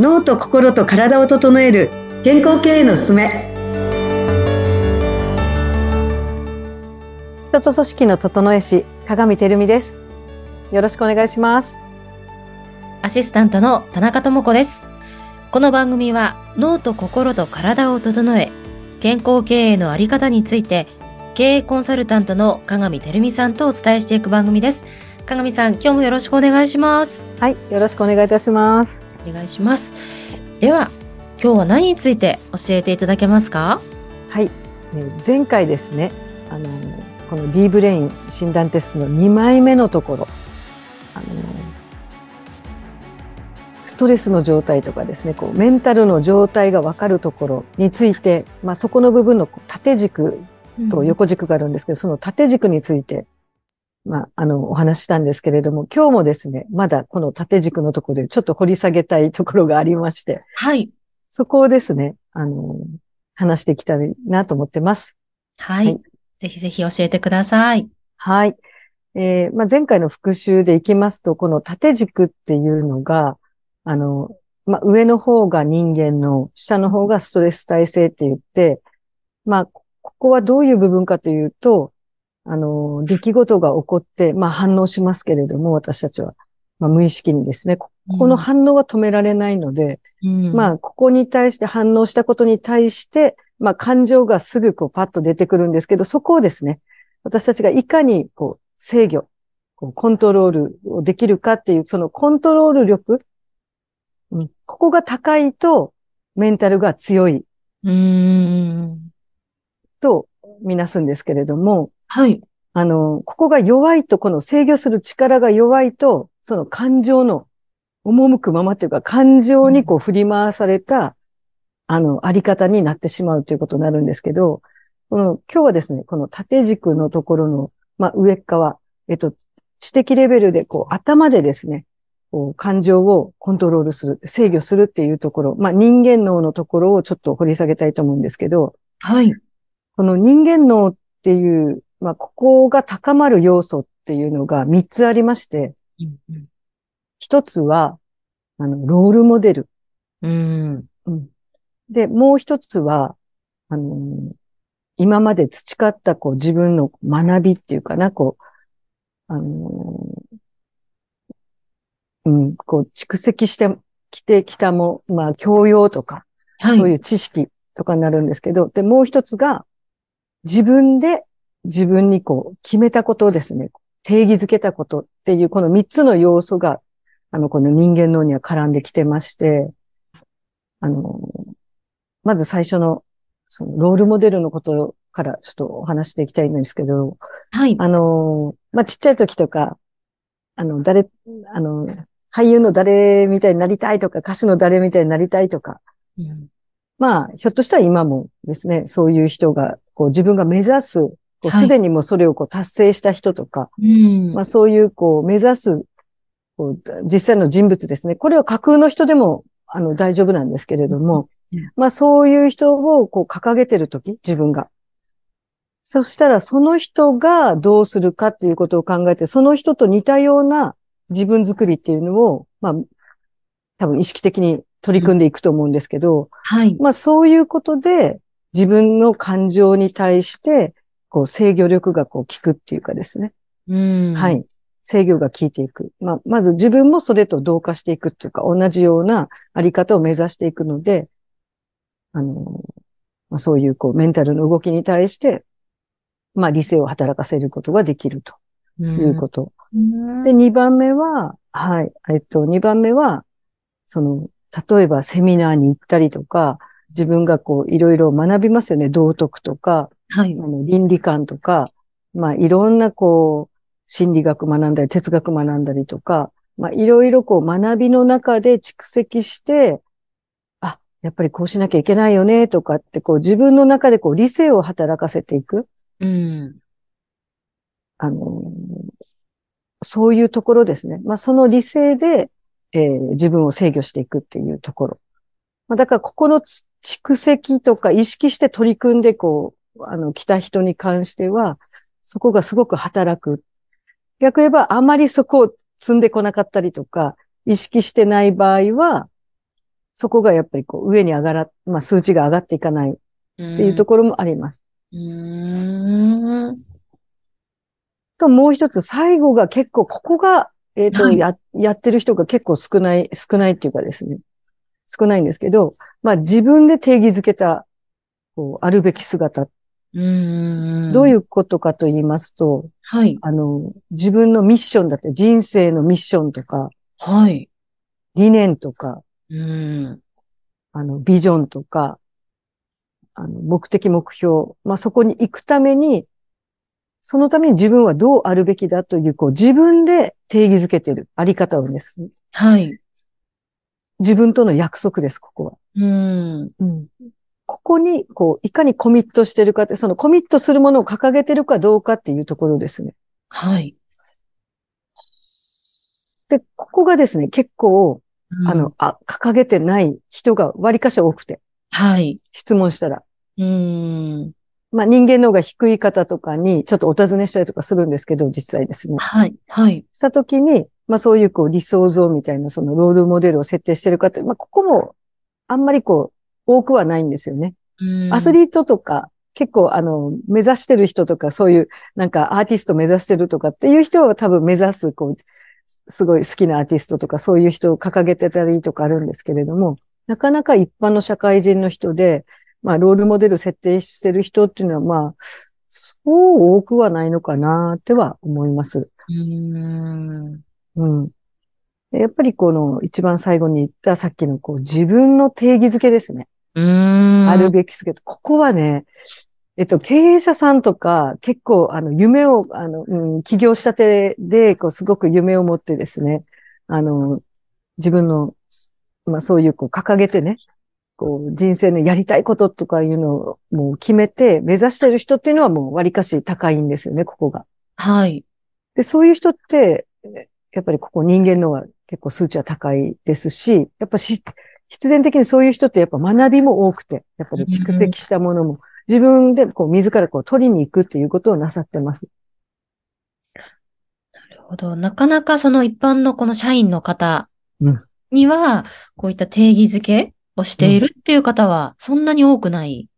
脳と心と体を整える健康経営のすすめ。人と組織の整え師鏡照美です。よろしくお願いします。アシスタントの田中智子です。この番組は脳と心と体を整え健康経営のあり方について経営コンサルタントの鏡照美さんとお伝えしていく番組です。鏡さん今日もよろしくお願いします。はいよろしくお願いいたしますお願いします。では今日は何について教えていただけますか？はい。前回ですねあのこの D ブレイン診断テストの2枚目のところあのストレスの状態とかですねこうメンタルの状態が分かるところについて、まあ、そこの部分の縦軸と横軸があるんですけど、うん、その縦軸について、まあ、あの、お話したんですけれども、今日もですね、まだこの縦軸のところでちょっと掘り下げたいところがありまして、はい。そこをですね、あの、話していきたいなと思ってます。はい。はい、ぜひぜひ教えてください。はい。えー、まあ、前回の復習でいきますと、この縦軸っていうのが、あの、まあ、上の方が人間の、下の方がストレス耐性って言って、まあ、ここはどういう部分かというと、あの、出来事が起こって、まあ反応しますけれども、私たちは。まあ無意識にですね、ここの反応は止められないので、うん、まあここに対して反応したことに対して、まあ感情がすぐこうパッと出てくるんですけど、そこをですね、私たちがいかにこう制御、こうコントロールをできるかっていう、そのコントロール力、うん、ここが高いとメンタルが強い。うん。とみなすんですけれども、はい。あの、ここが弱いと、この制御する力が弱いと、その感情の赴くままというか、感情にこう振り回された、あの、あり方になってしまうということになるんですけど、この、今日はですね、この縦軸のところの、まあ、上側、えっと、知的レベルで、こう、頭でですね、こう、感情をコントロールする、制御するっていうところ、まあ、人間脳のところをちょっと掘り下げたいと思うんですけど、はい。この人間脳っていうまあ、ここが高まる要素っていうのが3つありまして、一、うん、つは、あの、ロールモデル。うん、うん、で、もう一つは、あの、今まで培ったこう自分の学びっていうかな、こう、あの、うん、こう蓄積してきてきたも、まあ教養とか、はい、そういう知識とかになるんですけど、で、もう一つが自分で自分にこう決めたことをですね、定義づけたことっていうこの三つの要素が、あの、この人間脳には絡んできてまして、あの、まず最初の、その、ロールモデルのことからちょっとお話していきたいんですけど、はい。あの、まあ、ちっちゃい時とか、あの、誰、あの、俳優の誰みたいになりたいとか、歌手の誰みたいになりたいとか、うん、まあ、ひょっとしたら今もですね、そういう人が、こう自分が目指すすでにもそれをこう達成した人とか、はい、まあそういうこう目指すこう実際の人物ですね。これは架空の人でもあの大丈夫なんですけれども、うん、まあそういう人をこう掲げてるとき、自分が。そしたらその人がどうするかっていうことを考えて、その人と似たような自分作りっていうのを、まあ多分意識的に取り組んでいくと思うんですけど、うん、はい。まあそういうことで自分の感情に対してこう制御力がこう効くっていうかですね。うん。はい。制御が効いていく。まあ、まず自分もそれと同化していくっていうか、同じようなあり方を目指していくので、あの、まあ、そういうこうメンタルの動きに対して、まあ理性を働かせることができるということ。うん、で、二番目は、はい、えっと、二番目は、その、例えばセミナーに行ったりとか、自分がこういろいろ学びますよね。道徳とか、はい。あの倫理観とか、まあいろんなこう、心理学学んだり、哲学学んだりとか、まあいろいろこう学びの中で蓄積して、あ、やっぱりこうしなきゃいけないよねとかってこう自分の中でこう理性を働かせていく。うん。あの、そういうところですね。まあその理性で、えー、自分を制御していくっていうところ。まあ、だからここの蓄積とか意識して取り組んでこう、あの、来た人に関しては、そこがすごく働く。逆言えば、あまりそこを積んでこなかったりとか、意識してない場合は、そこがやっぱりこう上に上がら、まあ数値が上がっていかないっていうところもあります。うーん。と、もう一つ、最後が結構、ここが、えっ、と、はいや、やってる人が結構少ない、少ないっていうかですね。少ないんですけど、まあ自分で定義づけた、こう、あるべき姿。うーん。。どういううことかと言いますと、はい。あの、自分のミッションだって、人生のミッションとか、はい。理念とか、うーん。あの、ビジョンとか、あの、目的目標、まあそこに行くために、そのために自分はどうあるべきだという、こう、自分で定義づけてるあり方をですね。はい。自分との約束です、ここは。うーん。うん。ここに、こう、いかにコミットしてるかって、そのコミットするものを掲げてるかどうかっていうところですね。はい。で、ここがですね、結構、うんあの、、あ、掲げてない人が割かし多くて、はい。質問したら。うーん。まあ人間の方が低い方とかにちょっとお尋ねしたりとかするんですけど、実際ですね。はい。はい。したときに、まあそういうこう理想像みたいなそのロールモデルを設定してる方、まあここもあんまりこう多くはないんですよね。アスーリートとか結構あの目指してる人とかそういうなんかアーティスト目指してるとかっていう人は多分目指すこうすすごい好きなアーティストとかそういう人を掲げてたりとかあるんですけれども、なかなか一般の社会人の人で、まあロールモデル設定してる人っていうのはまあそう多くはないのかなっては思います。うーん。うん。やっぱりこの一番最後に言ったさっきのこう自分の定義づけですね。あるべきすけど、ここはね、えっと、経営者さんとか結構あの夢を、あの、うん、起業したてで、こうすごく夢を持ってですね、あの、自分の、まあそういうこう掲げてね、こう人生のやりたいこととかいうのをもう決めて目指してる人っていうのはもう割かし高いんですよね、ここが。はい。で、そういう人って、えやっぱりここ人間のは結構数値は高いですし、やっぱし、必然的にそういう人ってやっぱ学びも多くて、やっぱり蓄積したものも自分でこう自らこう取りに行くっていうことをなさってます。なるほど。なかなかその一般のこの社員の方うんには、こういった定義づけをしているっていう方は、そんなに多くない。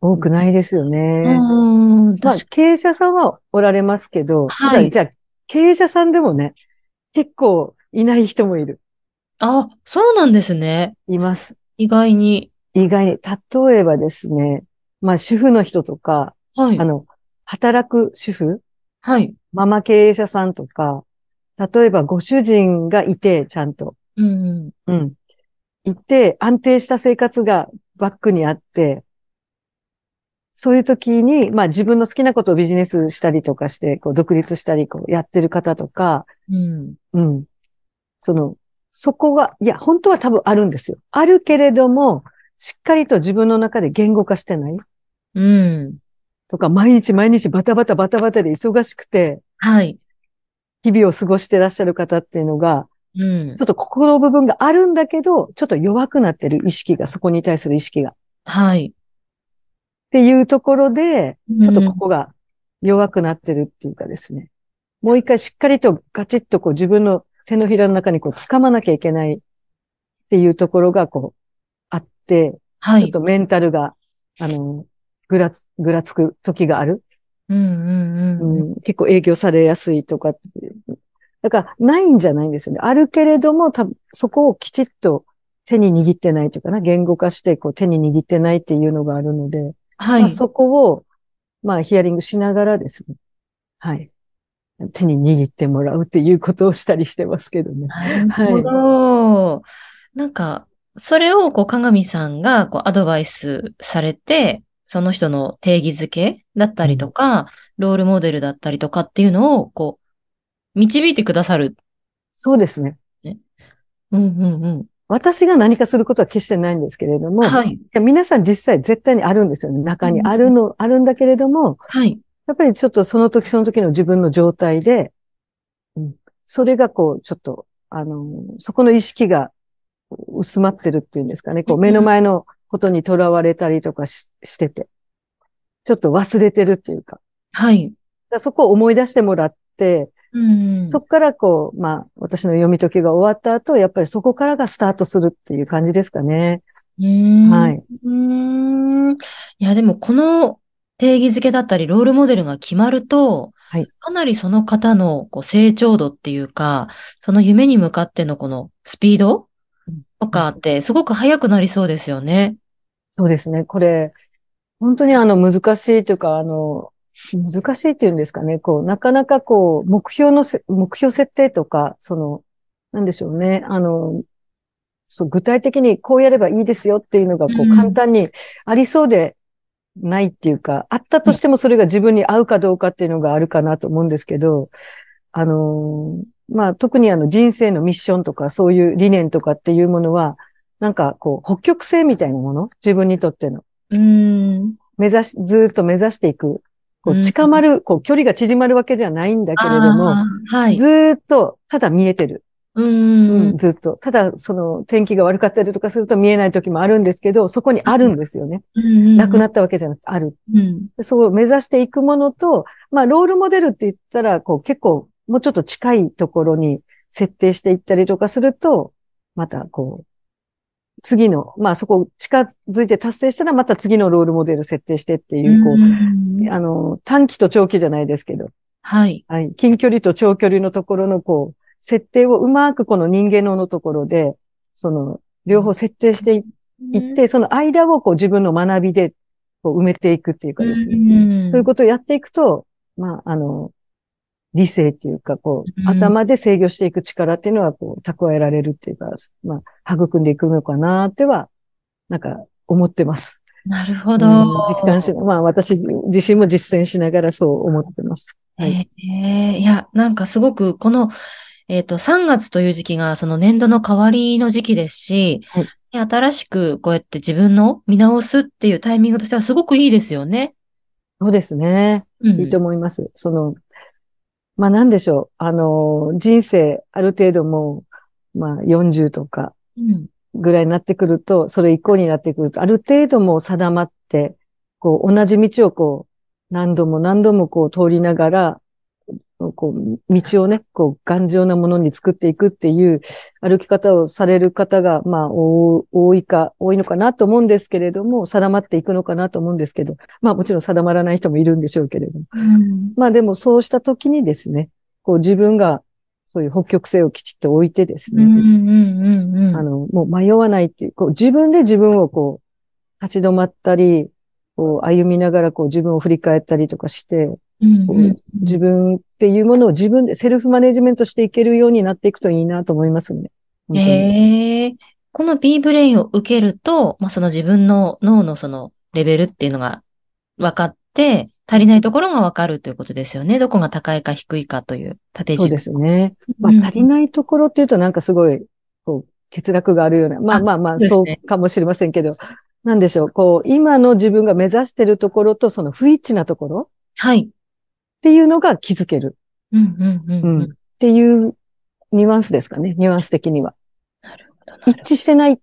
多くないですよね。うーん。まあ経営者さんはおられますけど、はいじゃあ、経営者さんでもね、結構いない人もいる。あ、そうなんですね。います。意外に。意外に、例えばですね、まあ主婦の人とか、はいあ。の、働く主婦はい。ママ経営者さんとか、例えばご主人がいて、ちゃんと。うん。うん。いて、安定した生活がバックにあって、そういう時に、まあ自分の好きなことをビジネスしたりとかして、こう独立したり、こうやってる方とか、うん。うん。その、そこが、いや、本当は多分あるんですよ。あるけれども、しっかりと自分の中で言語化してない？うん。とか、毎日毎日バタバタバタバタで忙しくて、はい。日々を過ごしてらっしゃる方っていうのが、うんちょ。っと心の部分があるんだけど、ちょっと弱くなってる意識が、そこに対する意識が。っはい。ていうところで、うんちょっとここが弱くなってるっていうかですね。もう一回しっかりとガチッとこう自分の手のひらの中にこう掴まなきゃいけないっていうところがこうあって、はい。ちょっとメンタルが、あの、ぐらつ、ぐらつく時がある。うんうんうんうん。うん、結構影響されやすいとかっていう。だから、ないんじゃないんですよね。あるけれども、多分そこをきちっと手に握ってないというかな、言語化してこう手に握ってないっていうのがあるので、はい。まあ、そこを、まあ、ヒアリングしながらですね。はい。手に握ってもらうっていうことをしたりしてますけどね。なるほど。なんか、それを、こう、鏡さんが、こう、アドバイスされて、その人の定義づけだったりとか、ロールモデルだったりとかっていうのを、こう、導いてくださる。そうですね。うんうんうん。私が何かすることは決してないんですけれども、はい。皆さん実際絶対にあるんですよね。中にあるの、あるんだけれども、はい。やっぱりちょっとその時その時の自分の状態で、うん、それがこう、ちょっと、あの、そこの意識が薄まってるっていうんですかね。こう、うん目の前のことにとらわれたりとかししてて、ちょっと忘れてるっていうか、はい。だそこを思い出してもらって、うん。そこからこう、まあ、私の読み解きが終わった後、やっぱりそこからがスタートするっていう感じですかね。うーん。はい。うーん。いや、でもこの定義づけだったり、ロールモデルが決まると、はいかなりその方のこう成長度っていうか、その夢に向かってのこのスピードうんとかってすごく速くなりそうですよね。そうですね。これ、本当にあの難しいというか、あの、難しいっていうんですかね。こう、なかなかこう、目標のせ、目標設定とか、その、なんでしょうね。あの、そう、具体的にこうやればいいですよっていうのが、こうんう、簡単にありそうでないっていうか、あったとしてもそれが自分に合うかどうかっていうのがあるかなと思うんですけど、あの、まあ、特にあの人生のミッションとかそういう理念とかっていうものは、なんかこう、北極星みたいなもの？自分にとっての。うーん。目指し、ずーっと目指していく。こう近まる、こう、距離が縮まるわけじゃないんだけれども、はい。ずーっと、ただ見えてる。ううん。ずっと。ただ、その、天気が悪かったりとかすると見えない時もあるんですけど、そこにあるんですよね。なくなっったわけじゃなくて、ある。うん。でそう目指していくものと、まあ、ロールモデルって言ったら、こう、結構、もうちょっと近いところに設定していったりとかすると、また、こう、次の、まあ、そこ近づいて達成したら、また次のロールモデル設定してっていう、こう、うんあの、短期と長期じゃないですけど、はい。はい、近距離と長距離のところの、こう、設定をうまくこの人間ののところで、その、両方設定していいって、その間をこう自分の学びでこう埋めていくっていうかですね。ねそういうことをやっていくと、まあ、あの、理性っていうか、こう、うん頭で制御していく力っていうのは、こう、蓄えられるっていうか、まあ、育んでいくのかなっては、なんか、思ってます。なるほど。うん実感し、まあ、私自身も実践しながらそう思ってます。はい。ええいや、なんかすごく、この、えっと、3月という時期がその年度の変わりの時期ですし、はい新しくこうやって自分の見直すっていうタイミングとしてはすごくいいですよね。そうですね。うん。いいと思います。その、まあなんでしょう。あの、人生、ある程度もう、まあ40とかうん。ぐらいになってくると、それ以降になってくると、ある程度もう定まって、こう、同じ道をこう、何度も何度もこう通りながら、こう、道をね、こう、頑丈なものに作っていくっていう歩き方をされる方が、まあ、多多いか、多いのかなと思うんですけれども、定まっていくのかなと思うんですけど、まあもちろん定まらない人もいるんでしょうけれども。うん。まあでもそうした時にですね、こう自分がそういう北極星をきちっと置いてですね。あの、もう迷わないっていう、こう自分で自分をこう、立ち止まったり、こう歩みながらこう自分を振り返ったりとかして、こううんうん自分っていうものを自分でセルフマネジメントしていけるようになっていくといいなと思いますね。本当にへえ。この B ブレインを受けると、まあ、その自分の脳のそのレベルっていうのが分かって、足りないところが分かるということですよね。どこが高いか低いかという縦軸。そうですね。まうんあ足りないところっていうとなんかすごい、こう、欠落があるような、まああまあまあ、そうかもしれませんけど、なんでしょう、こう、今の自分が目指してるところとその不一致なところはい。っていうのが気づけるうんうんうんうん。うんっていうニュアンスですかね、ニュアンス的には。なるほど。一致してない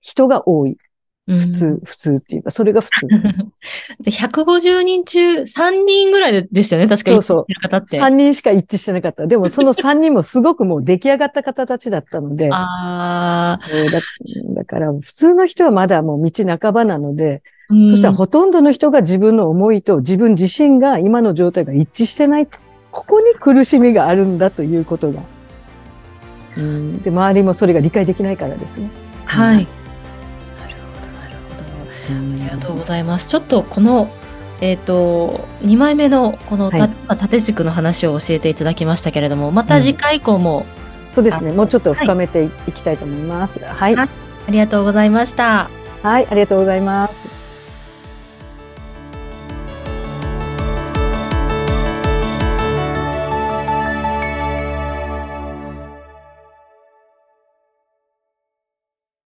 人が多い。うん普通、普通っていうか、それが普通。で150人中3人ぐらいでしたよね、確かそうそう言ってる方って。3人しか一致してなかった。でもその3人もすごくもう出来上がった方たちだったので、ああ、そうだ、だから普通の人はまだもう道半ばなので、うんそしたらほとんどの人が自分の思いと自分自身が今の状態が一致してない。ここに苦しみがあるんだということが。うん、で、周りもそれが理解できないからですね。はい。なるほど、なるほど。ありがとうございます。ちょっとこの、えっ、と、2枚目のこのた、はいまあ縦軸の話を教えていただきましたけれども、また次回以降もそうですね。もうちょっと深めていきたいと思います。はい。あありがとうございました。はい、ありがとうございます。